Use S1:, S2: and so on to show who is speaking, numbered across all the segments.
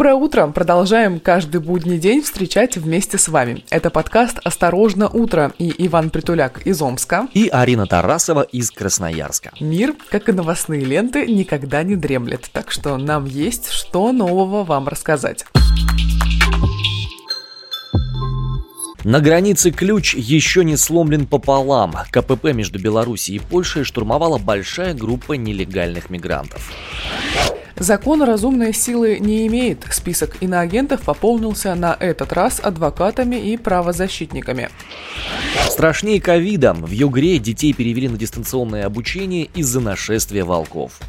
S1: Доброе утро! Продолжаем каждый будний день встречать вместе с вами. Это подкаст «Осторожно, утро» и Иван Притуляк из Омска.
S2: И Арина Тарасова из Красноярска.
S1: Мир, как и новостные ленты, никогда не дремлет, так что нам есть что нового вам рассказать.
S2: На границе ключ еще не сломлен пополам. КПП между Белоруссией и Польшей штурмовала большая группа нелегальных мигрантов.
S1: Закон разумной силы не имеет. Список иноагентов пополнился на этот раз адвокатами и правозащитниками.
S2: Страшнее ковида. В Югре детей перевели на дистанционное обучение из-за нашествия волков.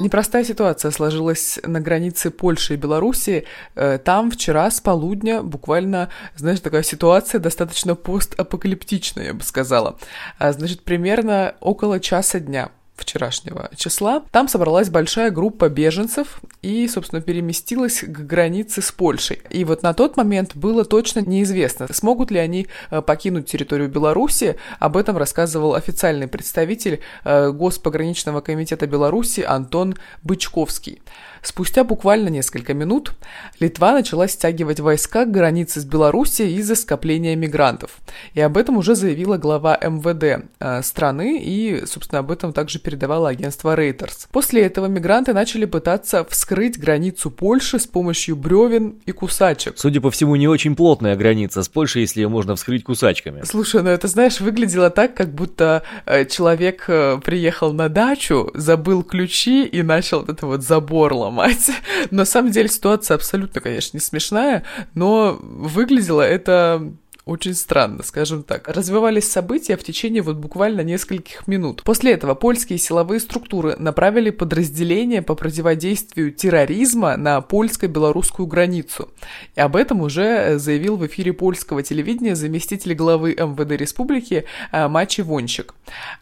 S1: Непростая ситуация сложилась на границе Польши и Белоруссии. Э, там вчера с полудня буквально, знаешь, такая ситуация достаточно постапокалиптичная, я бы сказала. А, значит, примерно около часа дня вчерашнего числа. Там собралась большая группа беженцев и, собственно, переместилась к границе с Польшей. И вот на тот момент было точно неизвестно, смогут ли они э, покинуть территорию Беларуси. Об этом рассказывал официальный представитель э, Госпограничного комитета Беларуси Антон Бычковский. Спустя буквально несколько минут Литва начала стягивать войска к границе с Белоруссией из-за скопления мигрантов. И об этом уже заявила глава МВД э, страны, и, собственно, об этом также передавало агентство Reuters. После этого мигранты начали пытаться вскрыть границу Польши с помощью бревен и кусачек.
S2: Судя по всему, не очень плотная граница с Польшей, если ее можно вскрыть кусачками.
S1: Слушай, ну это, знаешь, выглядело так, как будто э, человек э, приехал на дачу, забыл ключи и начал вот это вот забор ломать ломать. На самом деле ситуация абсолютно, конечно, не смешная, но выглядело это очень странно, скажем так. Развивались события в течение вот буквально нескольких минут. После этого польские силовые структуры направили подразделения по противодействию терроризма на польско-белорусскую границу. И об этом уже заявил в эфире польского телевидения заместитель главы МВД республики э, Мачи Вончик.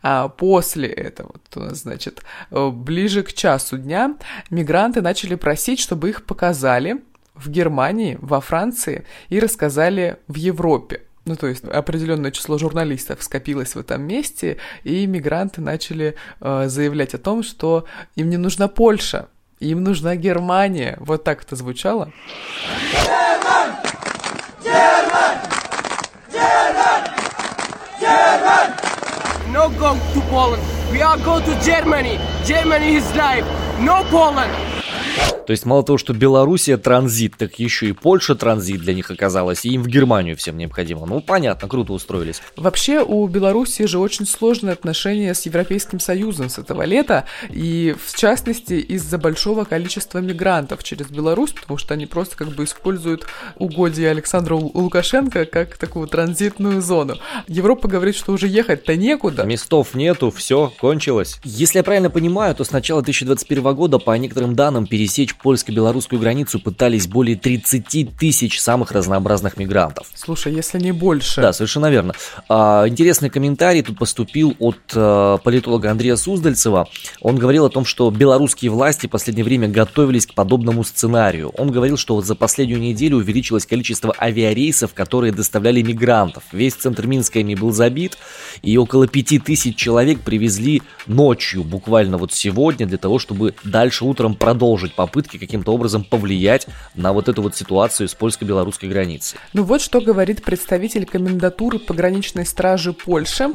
S1: А после этого, значит, э, ближе к часу дня мигранты начали просить, чтобы их показали, в Германии, во Франции и рассказали в Европе. Ну, то есть определенное число журналистов скопилось в этом месте, и мигранты начали э, заявлять о том, что им не нужна Польша, им нужна Германия. Вот так это звучало. Герман! Герман! Герман!
S3: Герман! No go to Poland. We are go to Germany. Germany is life. No Poland.
S2: То есть мало того, что Белоруссия транзит, так еще и Польша транзит для них оказалась, и им в Германию всем необходимо. Ну, понятно, круто устроились.
S1: Вообще у Белоруссии же очень сложные отношения с Европейским Союзом с этого лета, и в частности из-за большого количества мигрантов через Беларусь, потому что они просто как бы используют угодья Александра Лукашенко как такую транзитную зону. Европа говорит, что уже ехать-то некуда.
S2: Местов нету, все, кончилось. Если я правильно понимаю, то с начала 2021 года, по некоторым данным, пересечь польско-белорусскую границу пытались более 30 тысяч самых разнообразных мигрантов.
S1: Слушай, если не больше.
S2: Да, совершенно верно. А, интересный комментарий тут поступил от а, политолога Андрея Суздальцева. Он говорил о том, что белорусские власти в последнее время готовились к подобному сценарию. Он говорил, что вот за последнюю неделю увеличилось количество авиарейсов, которые доставляли мигрантов. Весь центр Минска ими был забит, и около 5000 человек привезли ночью, буквально вот сегодня, для того, чтобы дальше утром продолжить попытки попытки каким-то образом повлиять на вот эту вот ситуацию с польско-белорусской границей.
S1: Ну вот что говорит представитель комендатуры пограничной стражи Польши.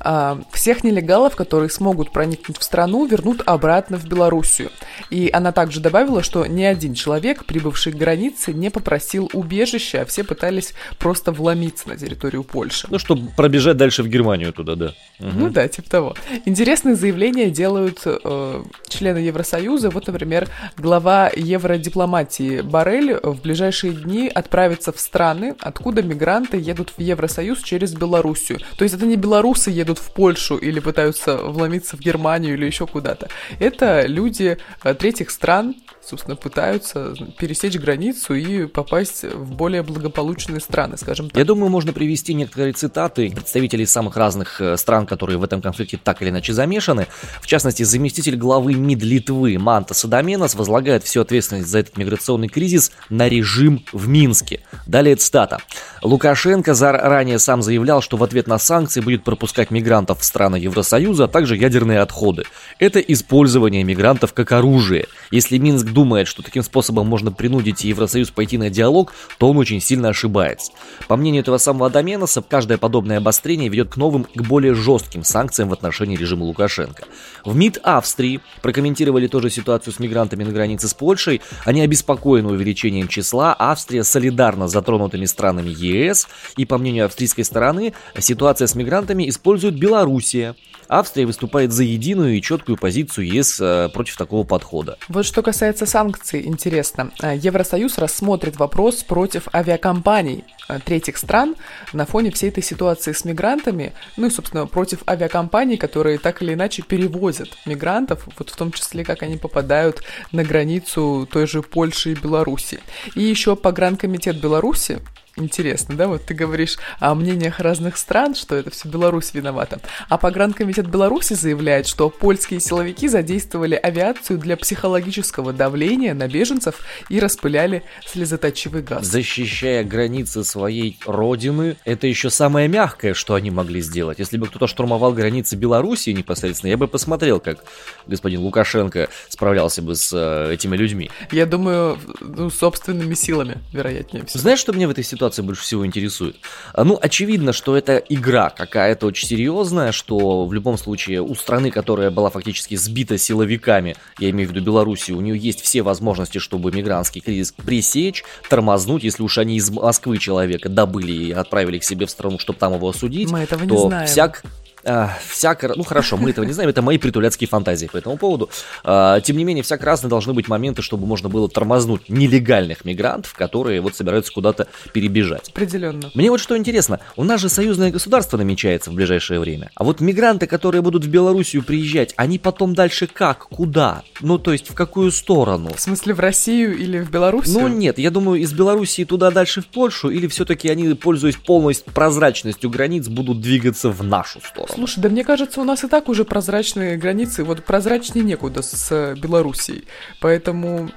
S1: А, всех нелегалов, которые смогут проникнуть в страну, вернут обратно в Белоруссию. И она также добавила, что ни один человек, прибывший к границе, не попросил убежища, а все пытались просто вломиться на территорию Польши.
S2: Ну, чтобы пробежать дальше в Германию туда, да.
S1: Угу. Ну да, типа того. Интересные заявления делают э, члены Евросоюза. Вот, например, глава евродипломатии Барель в ближайшие дни отправится в страны, откуда мигранты едут в Евросоюз через Белоруссию. То есть это не белорусы едут в Польшу или пытаются вломиться в Германию или еще куда-то. Это люди э, третьих стран, собственно, пытаются пересечь границу и попасть в более благополучные страны, скажем так.
S2: Я думаю, можно привести некоторые цитаты представителей самых разных э, стран, которые в этом конфликте так или иначе замешаны. В частности, заместитель главы МИД Литвы Манта Садоменос возлагает всю ответственность за этот миграционный кризис на режим в Минске. Далее цитата. Лукашенко ранее сам заявлял, что в ответ на санкции будет пропускать мигрантов в страны Евросоюза, а также ядерные отходы. Это использование мигрантов как оружие. Если Минск думает, что таким способом можно принудить Евросоюз пойти на диалог, то он очень сильно ошибается. По мнению этого самого Доменоса, каждое подобное обострение ведет к новым, к более жестким санкциям в отношении режима Лукашенко. В МИД Австрии прокомментировали тоже ситуацию с мигрантами на границе с Польшей. Они обеспокоены увеличением числа. Австрия солидарна с затронутыми странами ЕС. И по мнению австрийской стороны, ситуация с мигрантами использует Белоруссия. Австрия выступает за единую и четкую позицию ЕС э, против такого подхода.
S1: Вот что касается санкций, интересно. Э, Евросоюз рассмотрит вопрос против авиакомпаний э, третьих стран на фоне всей этой ситуации с мигрантами, ну и, собственно, против авиакомпаний, которые так или иначе перевозят мигрантов, вот в том числе, как они попадают на границу той же Польши и Беларуси. И еще погранкомитет Беларуси Интересно, да? Вот ты говоришь о мнениях разных стран, что это все Беларусь виновата. А погранкомитет Беларуси заявляет, что польские силовики задействовали авиацию для психологического давления на беженцев и распыляли слезоточивый газ.
S2: Защищая границы своей родины, это еще самое мягкое, что они могли сделать. Если бы кто-то штурмовал границы Беларуси непосредственно, я бы посмотрел, как господин Лукашенко справлялся бы с э, этими людьми.
S1: Я думаю, ну, собственными силами, вероятнее всего.
S2: Знаешь, что мне в этой ситуации ситуация больше всего интересует? А, ну, очевидно, что это игра какая-то очень серьезная, что в любом случае у страны, которая была фактически сбита силовиками, я имею в виду Белоруссию, у нее есть все возможности, чтобы мигрантский кризис пресечь, тормознуть, если уж они из Москвы человека добыли и отправили к себе в страну, чтобы там его осудить,
S1: Мы этого
S2: то
S1: не знаем.
S2: всяк э, всяко... Ну хорошо, мы этого не знаем, это мои притуляцкие фантазии по этому поводу. Э, тем не менее, всяко разные должны быть моменты, чтобы можно было тормознуть нелегальных мигрантов, которые вот собираются куда-то перебежать.
S1: Определенно.
S2: Мне вот что интересно, у нас же союзное государство намечается в ближайшее время. А вот мигранты, которые будут в Белоруссию приезжать, они потом дальше как? Куда? Ну, то есть в какую сторону?
S1: В смысле, в Россию или в Белоруссию?
S2: Ну нет, я думаю, из Белоруссии туда дальше в Польшу, или все-таки они, пользуясь полной прозрачностью границ, будут двигаться в нашу сторону?
S1: Слушай, да мне кажется, у нас и так уже прозрачные границы, вот прозрачнее некуда с Белоруссией. Поэтому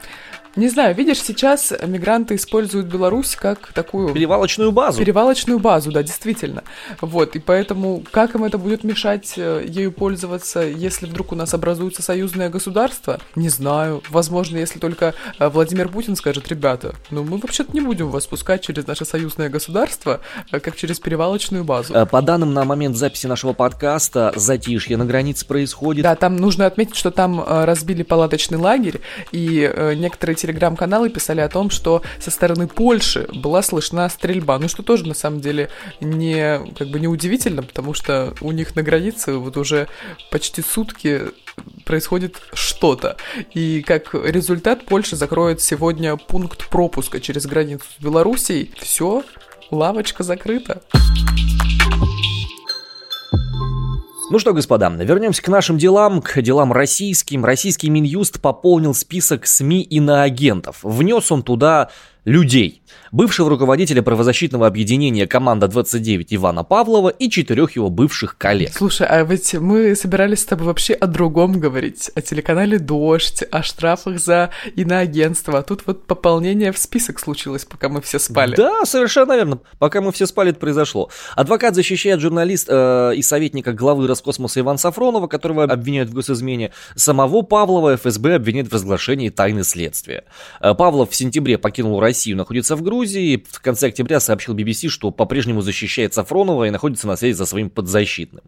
S1: не знаю, видишь, сейчас мигранты используют Беларусь как такую...
S2: Перевалочную базу.
S1: Перевалочную базу, да, действительно. Вот, и поэтому как им это будет мешать э, ею пользоваться, если вдруг у нас образуется союзное государство? Не знаю. Возможно, если только э, Владимир Путин скажет, ребята, ну мы вообще-то не будем вас пускать через наше союзное государство, э, как через перевалочную базу.
S2: По данным на момент записи нашего подкаста, затишье на границе происходит.
S1: Да, там нужно отметить, что там разбили палаточный лагерь, и некоторые телеграм-каналы писали о том, что со стороны Польши была слышна стрельба. Ну, что тоже, на самом деле, не, как бы не удивительно, потому что у них на границе вот уже почти сутки происходит что-то. И как результат Польша закроет сегодня пункт пропуска через границу с Белоруссией. Все, лавочка закрыта.
S2: Ну что, господа, вернемся к нашим делам, к делам российским. Российский Минюст пополнил список СМИ иноагентов. Внес он туда людей бывшего руководителя правозащитного объединения «Команда 29» Ивана Павлова и четырех его бывших коллег.
S1: Слушай, а ведь мы собирались с тобой вообще о другом говорить, о телеканале «Дождь», о штрафах за иноагентство, а тут вот пополнение в список случилось, пока мы все спали.
S2: Да, совершенно верно. Пока мы все спали, это произошло. Адвокат защищает журналист э, и советника главы Роскосмоса Ивана Сафронова, которого обвиняют в госизмене. Самого Павлова ФСБ обвиняет в разглашении тайны следствия. Э, Павлов в сентябре покинул Россию, находится в Грузии. В конце октября сообщил BBC, что по-прежнему защищает Сафронова и находится на связи со своим подзащитным.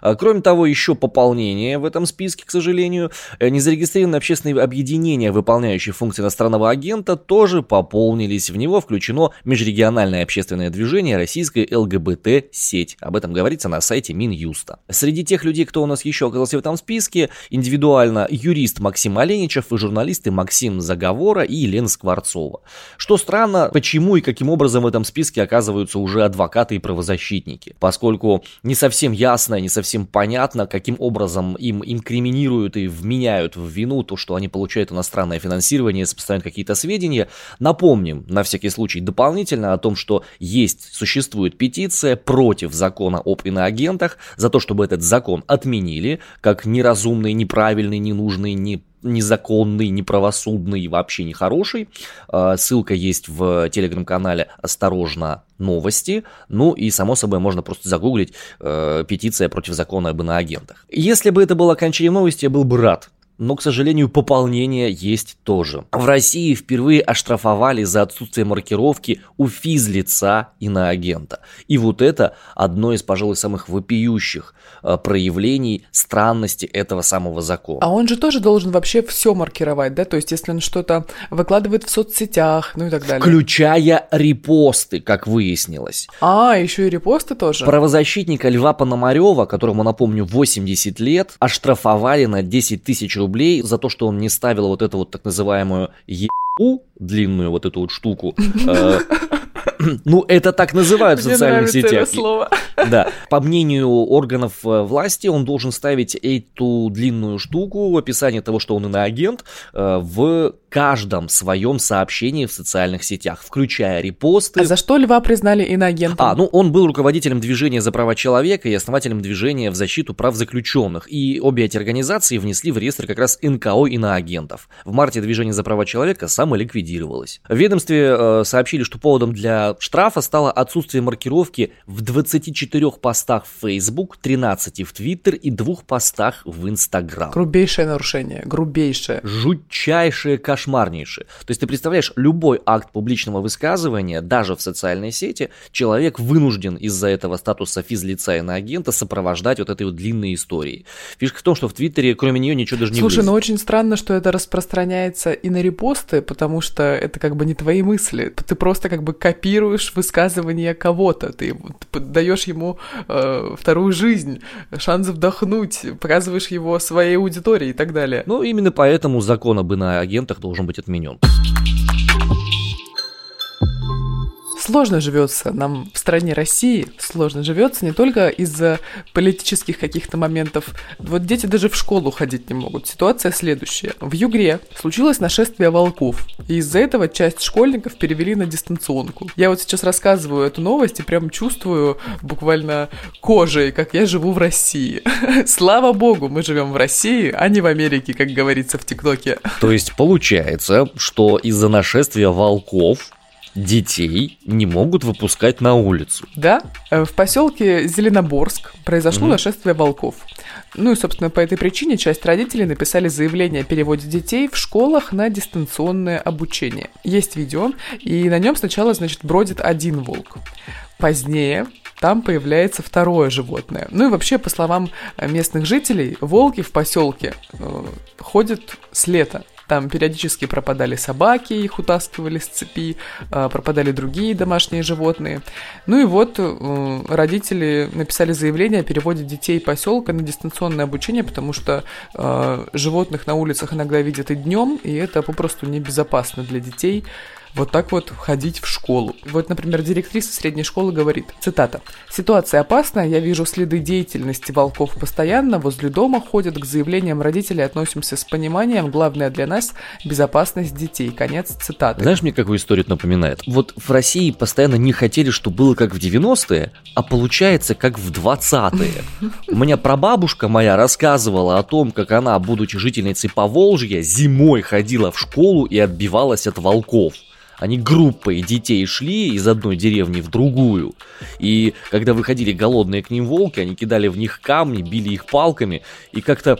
S2: А, кроме того, еще пополнение в этом списке, к сожалению. Э, незарегистрированные общественные объединения, выполняющие функции иностранного агента, тоже пополнились. В него включено межрегиональное общественное движение российская ЛГБТ-сеть. Об этом говорится на сайте Минюста. Среди тех людей, кто у нас еще оказался в этом списке, индивидуально юрист Максим Оленичев и журналисты Максим Заговора и Елена Скворцова. Что странно, почему и каким образом в этом списке оказываются уже адвокаты и правозащитники, поскольку не совсем ясно, не совсем понятно, каким образом им инкриминируют и вменяют в вину то, что они получают иностранное финансирование, сопоставляют какие-то сведения. Напомним, на всякий случай, дополнительно о том, что есть, существует петиция против закона об иноагентах, за то, чтобы этот закон отменили, как неразумный, неправильный, ненужный, не незаконный, неправосудный, вообще нехороший. А, ссылка есть в телеграм-канале «Осторожно, новости». Ну и, само собой, можно просто загуглить э, «Петиция против закона об иноагентах». Если бы это было окончание новости, я был бы рад но, к сожалению, пополнение есть тоже. В России впервые оштрафовали за отсутствие маркировки у физлица иноагента. И вот это одно из, пожалуй, самых вопиющих э, проявлений странности этого самого закона.
S1: А он же тоже должен вообще все маркировать, да? То есть, если он что-то выкладывает в соцсетях, ну и так далее.
S2: Включая репосты, как выяснилось.
S1: А, еще и репосты тоже?
S2: Правозащитника Льва Пономарева, которому, напомню, 80 лет, оштрафовали на 10 тысяч рублей рублей за то, что он не ставил вот эту вот так называемую ебу, длинную вот эту вот штуку. Э, ну, это так называют в социальных сетях.
S1: слово.
S2: Да. По мнению органов э, власти, он должен ставить эту длинную штуку в описании того, что он иноагент, э, в каждом своем сообщении в социальных сетях, включая репосты.
S1: А за что Льва признали иноагентом?
S2: А, ну он был руководителем движения за права человека и основателем движения в защиту прав заключенных. И обе эти организации внесли в реестр как раз НКО иноагентов. В марте движение за права человека самоликвидировалось. В ведомстве э, сообщили, что поводом для штрафа стало отсутствие маркировки в 24 постах в Facebook, 13 в Twitter и двух постах в Instagram.
S1: Грубейшее нарушение, грубейшее.
S2: Жутчайшее кошмар кошмарнейшие. То есть ты представляешь, любой акт публичного высказывания, даже в социальной сети, человек вынужден из-за этого статуса физлица и на агента сопровождать вот этой вот длинной историей. Фишка в том, что в Твиттере кроме нее ничего даже не
S1: Слушай,
S2: влезет.
S1: ну очень странно, что это распространяется и на репосты, потому что это как бы не твои мысли. Ты просто как бы копируешь высказывание кого-то, ты даешь ему э, вторую жизнь, шанс вдохнуть, показываешь его своей аудитории и так далее.
S2: Ну, именно поэтому закон об иноагентах должен быть отменен.
S1: Сложно живется нам в стране России, сложно живется не только из-за политических каких-то моментов. Вот дети даже в школу ходить не могут. Ситуация следующая. В Югре случилось нашествие волков, и из-за этого часть школьников перевели на дистанционку. Я вот сейчас рассказываю эту новость и прям чувствую буквально кожей, как я живу в России. Слава богу, мы живем в России, а не в Америке, как говорится в ТикТоке.
S2: То есть получается, что из-за нашествия волков детей не могут выпускать на улицу.
S1: Да, э, в поселке Зеленоборск произошло mm-hmm. нашествие волков. Ну и, собственно, по этой причине часть родителей написали заявление о переводе детей в школах на дистанционное обучение. Есть видео, и на нем сначала, значит, бродит один волк. Позднее там появляется второе животное. Ну и вообще, по словам местных жителей, волки в поселке э, ходят с лета. Там периодически пропадали собаки, их утаскивали с цепи, а, пропадали другие домашние животные. Ну и вот э, родители написали заявление о переводе детей поселка на дистанционное обучение, потому что а, животных на улицах иногда видят и днем, и это попросту небезопасно для детей вот так вот ходить в школу. Вот, например, директриса средней школы говорит, цитата, «Ситуация опасная, я вижу следы деятельности волков постоянно, возле дома ходят, к заявлениям родителей относимся с пониманием, главное для нас – безопасность детей». Конец цитаты.
S2: Знаешь, мне какую историю это напоминает? Вот в России постоянно не хотели, чтобы было как в 90-е, а получается как в 20-е. У меня прабабушка моя рассказывала о том, как она, будучи жительницей Поволжья, зимой ходила в школу и отбивалась от волков. Они группой детей шли из одной деревни в другую. И когда выходили голодные к ним волки, они кидали в них камни, били их палками. И как-то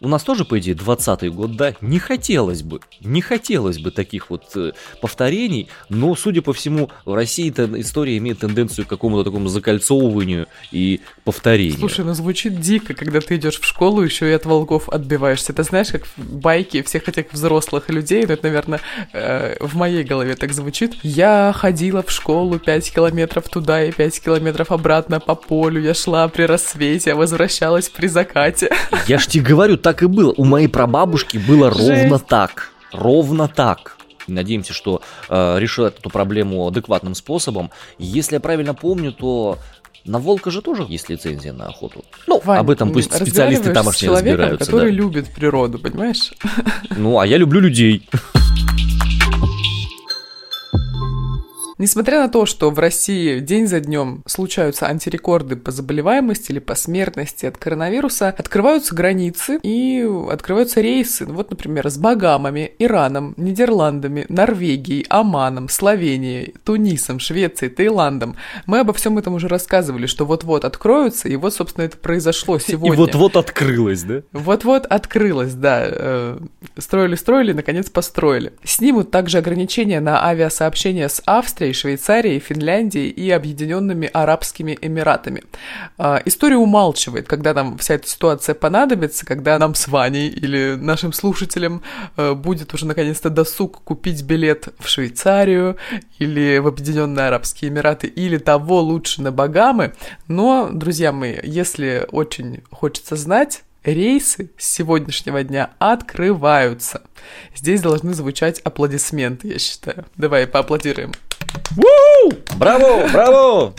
S2: у нас тоже, по идее, 20-й год, да, не хотелось бы, не хотелось бы таких вот э, повторений, но, судя по всему, в России эта история имеет тенденцию к какому-то такому закольцовыванию и повторению.
S1: Слушай, ну звучит дико, когда ты идешь в школу, еще и от волков отбиваешься. Это знаешь, как в байке всех этих взрослых людей, ну это, наверное, э, в моей голове так звучит. Я ходила в школу 5 километров туда и 5 километров обратно по полю, я шла при рассвете, а возвращалась при закате.
S2: Я ж тебе говорю, так и было. У моей прабабушки было Жесть. ровно так. Ровно так. Надеемся, что э, решат эту проблему адекватным способом. Если я правильно помню, то на волка же тоже есть лицензия на охоту. Ну,
S1: Вань,
S2: об этом пусть специалисты тамошние
S1: с человеком,
S2: разбираются.
S1: который
S2: да.
S1: любит природу, понимаешь?
S2: Ну, а я люблю людей.
S1: Несмотря на то, что в России день за днем случаются антирекорды по заболеваемости или по смертности от коронавируса, открываются границы и открываются рейсы. Вот, например, с Багамами, Ираном, Нидерландами, Норвегией, Оманом, Словенией, Тунисом, Швецией, Таиландом. Мы обо всем этом уже рассказывали, что вот-вот откроются, и вот, собственно, это произошло сегодня.
S2: И вот-вот открылось, да?
S1: Вот-вот открылось, да. Строили-строили, наконец построили. Снимут также ограничения на авиасообщение с Австрией, Швейцарией, Финляндией и Объединенными Арабскими Эмиратами. История умалчивает, когда нам вся эта ситуация понадобится, когда нам с Ваней или нашим слушателям будет уже наконец-то досуг купить билет в Швейцарию или в Объединенные Арабские Эмираты или того лучше на Багамы. Но, друзья мои, если очень хочется знать, рейсы с сегодняшнего дня открываются. Здесь должны звучать аплодисменты, я считаю. Давай поаплодируем.
S2: Браво, браво!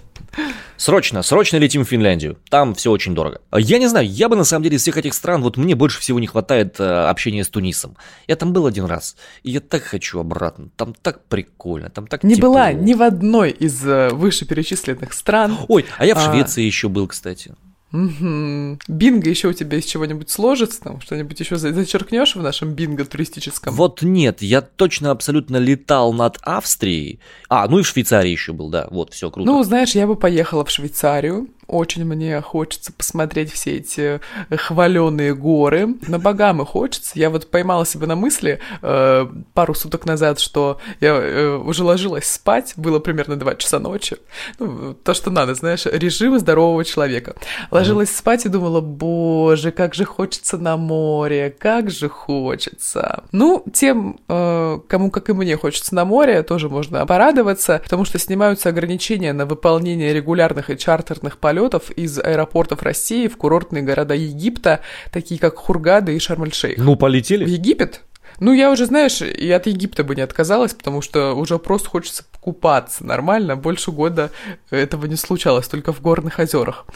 S2: Срочно, срочно летим в Финляндию. Там все очень дорого. Я не знаю, я бы на самом деле из всех этих стран, вот мне больше всего не хватает э, общения с Тунисом. Я там был один раз, и я так хочу обратно. Там так прикольно, там так
S1: Не
S2: тепло.
S1: была ни в одной из э, вышеперечисленных стран.
S2: Ой, а я в
S1: А.
S2: Швеции еще был, кстати.
S1: Мгм. Бинго еще у тебя из чего-нибудь сложится, там что-нибудь еще за- зачеркнешь в нашем бинго туристическом?
S2: Вот нет, я точно абсолютно летал над Австрией. А, ну и в Швейцарии еще был, да. Вот, все круто.
S1: Ну, знаешь, я бы поехала в Швейцарию. Очень мне хочется посмотреть все эти хваленые горы. На Багамы хочется. Я вот поймала себя на мысли э, пару суток назад, что я э, уже ложилась спать, было примерно 2 часа ночи. Ну, то, что надо, знаешь, режим здорового человека. Ложилась спать и думала, боже, как же хочется на море, как же хочется. Ну, тем, э, кому, как и мне, хочется на море, тоже можно порадоваться, потому что снимаются ограничения на выполнение регулярных и чартерных полетов из аэропортов России в курортные города Египта, такие как Хургада и Шарм-эль-Шейх.
S2: Ну,
S1: В
S2: полетели.
S1: Египет? Ну, я уже, знаешь, и от Египта бы не отказалась, потому что уже просто хочется купаться нормально. Больше года этого не случалось, только в горных озерах.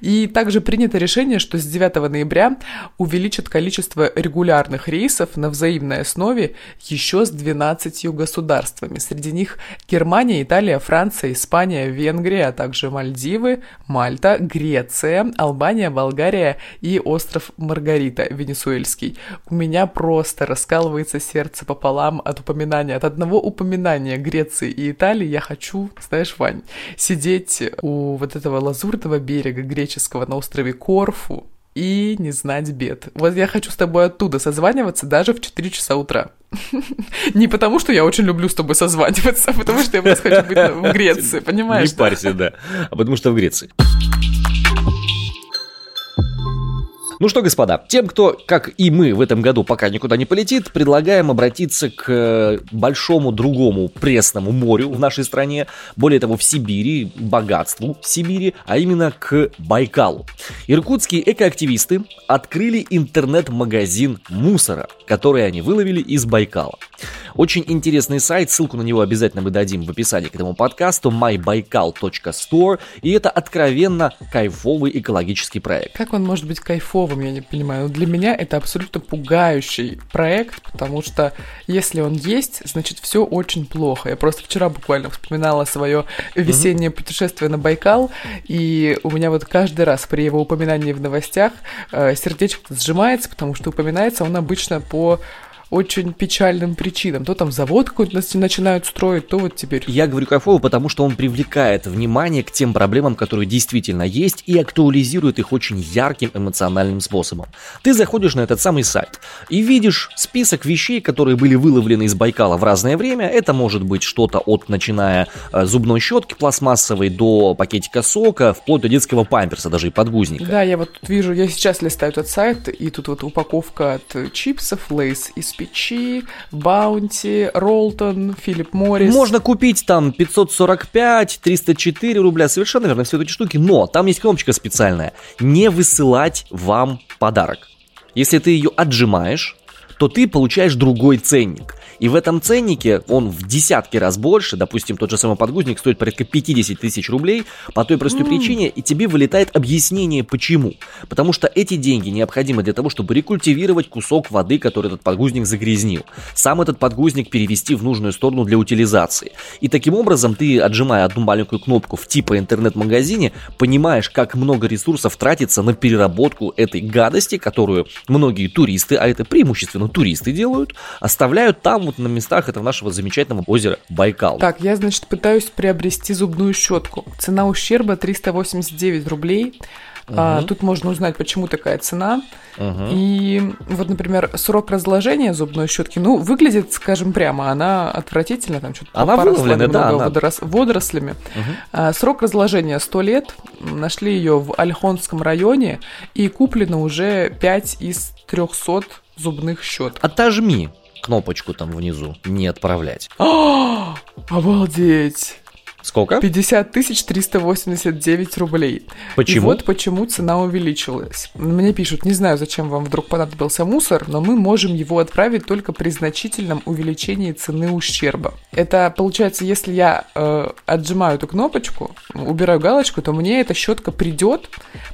S1: И также принято решение, что с 9 ноября увеличат количество регулярных рейсов на взаимной основе еще с 12 государствами. Среди них Германия, Италия, Франция, Испания, Венгрия, а также Мальдивы, Мальта, Греция, Албания, Болгария и остров Маргарита, венесуэльский. У меня просто раскалывается сердце пополам от упоминания, от одного упоминания Греции и Италии я хочу, знаешь, Вань, сидеть у вот этого лазурного берега греческого на острове Корфу и не знать бед. Вот я хочу с тобой оттуда созваниваться даже в 4 часа утра. Не потому, что я очень люблю с тобой созваниваться, а потому что я просто хочу быть в Греции, понимаешь?
S2: Не парься, да. А потому что в Греции. Ну что, господа, тем, кто, как и мы, в этом году пока никуда не полетит, предлагаем обратиться к э, большому другому пресному морю в нашей стране, более того, в Сибири, богатству Сибири, а именно к Байкалу. Иркутские экоактивисты открыли интернет-магазин мусора, который они выловили из Байкала. Очень интересный сайт, ссылку на него обязательно мы дадим в описании к этому подкасту, mybaikal.store, и это откровенно кайфовый экологический проект.
S1: Как он может быть кайфовым, я не понимаю. Но для меня это абсолютно пугающий проект, потому что если он есть, значит все очень плохо. Я просто вчера буквально вспоминала свое весеннее путешествие на Байкал, и у меня вот каждый раз при его упоминании в новостях э, сердечко сжимается, потому что упоминается он обычно по очень печальным причинам. То там завод какой-то нач- начинают строить, то вот теперь
S2: Я говорю кайфово, потому что он привлекает внимание к тем проблемам, которые действительно есть, и актуализирует их очень ярким эмоциональным способом. Ты заходишь на этот самый сайт и видишь список вещей, которые были выловлены из Байкала в разное время. Это может быть что-то от, начиная э, зубной щетки пластмассовой до пакетика сока, вплоть до детского памперса, даже и подгузника.
S1: Да, я вот вижу, я сейчас листаю этот сайт, и тут вот упаковка от чипсов, лейс из печи, Баунти, Ролтон, Филипп Моррис.
S2: Можно купить там 545, 304 рубля, совершенно верно, все эти штуки, но там есть кнопочка специальная. Не высылать вам подарок. Если ты ее отжимаешь, то ты получаешь другой ценник. И в этом ценнике он в десятки раз больше, допустим, тот же самый подгузник стоит порядка 50 тысяч рублей, по той простой mm. причине, и тебе вылетает объяснение почему. Потому что эти деньги необходимы для того, чтобы рекультивировать кусок воды, который этот подгузник загрязнил. Сам этот подгузник перевести в нужную сторону для утилизации. И таким образом ты, отжимая одну маленькую кнопку в типа интернет-магазине, понимаешь, как много ресурсов тратится на переработку этой гадости, которую многие туристы, а это преимущественно туристы делают, оставляют там на местах этого нашего замечательного озера Байкал.
S1: Так, я, значит, пытаюсь приобрести зубную щетку. Цена ущерба 389 рублей. Угу. А, тут можно узнать, почему такая цена. Угу. И вот, например, срок разложения зубной щетки, ну, выглядит, скажем прямо, она отвратительно, там что-то
S2: она выловлена, да, она...
S1: водорос... водорослями. Угу. А, срок разложения 100 лет. Нашли ее в Альхонском районе и куплено уже 5 из 300 зубных щеток.
S2: Отожми кнопочку там внизу «Не отправлять».
S1: Обалдеть!
S2: Сколько?
S1: 50 тысяч 389 рублей.
S2: Почему?
S1: И вот почему цена увеличилась. Мне пишут, не знаю, зачем вам вдруг понадобился мусор, но мы можем его отправить только при значительном увеличении цены ущерба. Это получается, если я э, отжимаю эту кнопочку, убираю галочку, то мне эта щетка придет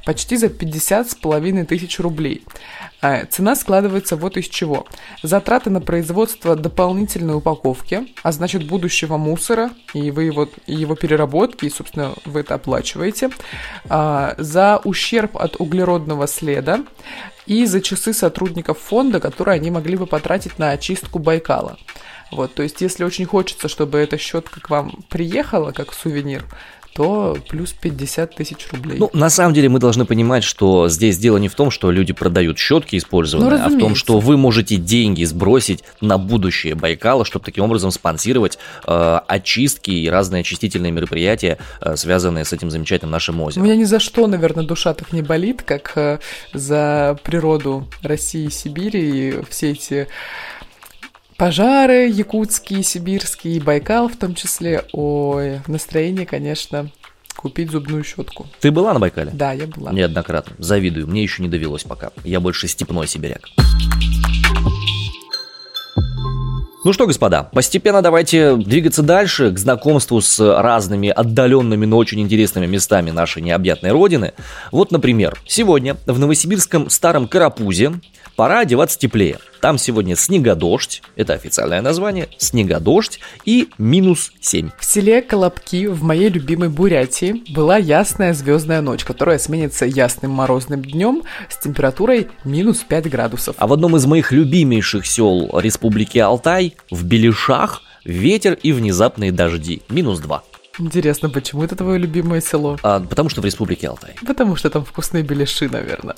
S1: почти за 50 с половиной тысяч рублей. А цена складывается вот из чего. Затраты на производство дополнительной упаковки, а значит будущего мусора, и вы его, и его переработки, и, собственно, вы это оплачиваете. А, за ущерб от углеродного следа и за часы сотрудников фонда, которые они могли бы потратить на очистку Байкала. Вот, то есть, если очень хочется, чтобы эта щетка к вам приехала как сувенир, то плюс 50 тысяч рублей.
S2: Ну, на самом деле мы должны понимать, что здесь дело не в том, что люди продают щетки использованные, ну, а в том, что вы можете деньги сбросить на будущее Байкала, чтобы таким образом спонсировать э, очистки и разные очистительные мероприятия, э, связанные с этим замечательным нашим озером.
S1: У меня ни за что, наверное, душа так не болит, как э, за природу России и Сибири и все эти пожары якутские, сибирские, и Байкал в том числе. Ой, настроение, конечно, купить зубную щетку.
S2: Ты была на Байкале?
S1: Да, я была.
S2: Неоднократно. Завидую. Мне еще не довелось пока. Я больше степной сибиряк. Ну что, господа, постепенно давайте двигаться дальше к знакомству с разными отдаленными, но очень интересными местами нашей необъятной родины. Вот, например, сегодня в новосибирском Старом Карапузе пора одеваться теплее. Там сегодня снегодождь, это официальное название, снегодождь и минус 7.
S1: В селе Колобки в моей любимой Бурятии была ясная звездная ночь, которая сменится ясным морозным днем с температурой минус 5 градусов.
S2: А в одном из моих любимейших сел Республики Алтай, в Белишах, ветер и внезапные дожди, минус 2.
S1: Интересно, почему это твое любимое село?
S2: А, потому что в Республике Алтай.
S1: Потому что там вкусные беляши, наверное.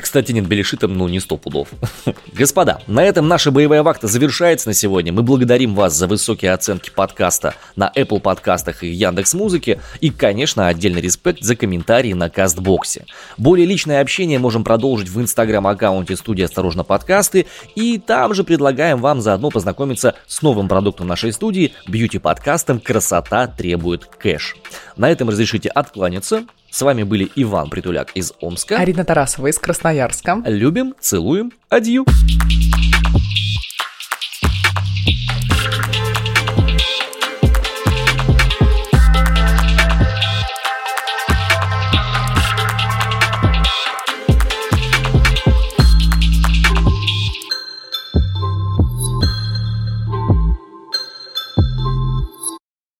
S2: Кстати, нет, беляши там, ну, не сто пудов. Господа, на этом наша боевая вахта завершается на сегодня. Мы благодарим вас за высокие оценки подкаста на Apple подкастах и Яндекс Музыке. И, конечно, отдельный респект за комментарии на Кастбоксе. Более личное общение можем продолжить в инстаграм-аккаунте студии «Осторожно, подкасты». И там же предлагаем вам заодно познакомиться с новым продуктом нашей студии – бьюти-подкастом «Красота требует требует кэш. На этом разрешите откланяться. С вами были Иван Притуляк из Омска.
S1: Арина Тарасова из Красноярска.
S2: Любим, целуем, адью.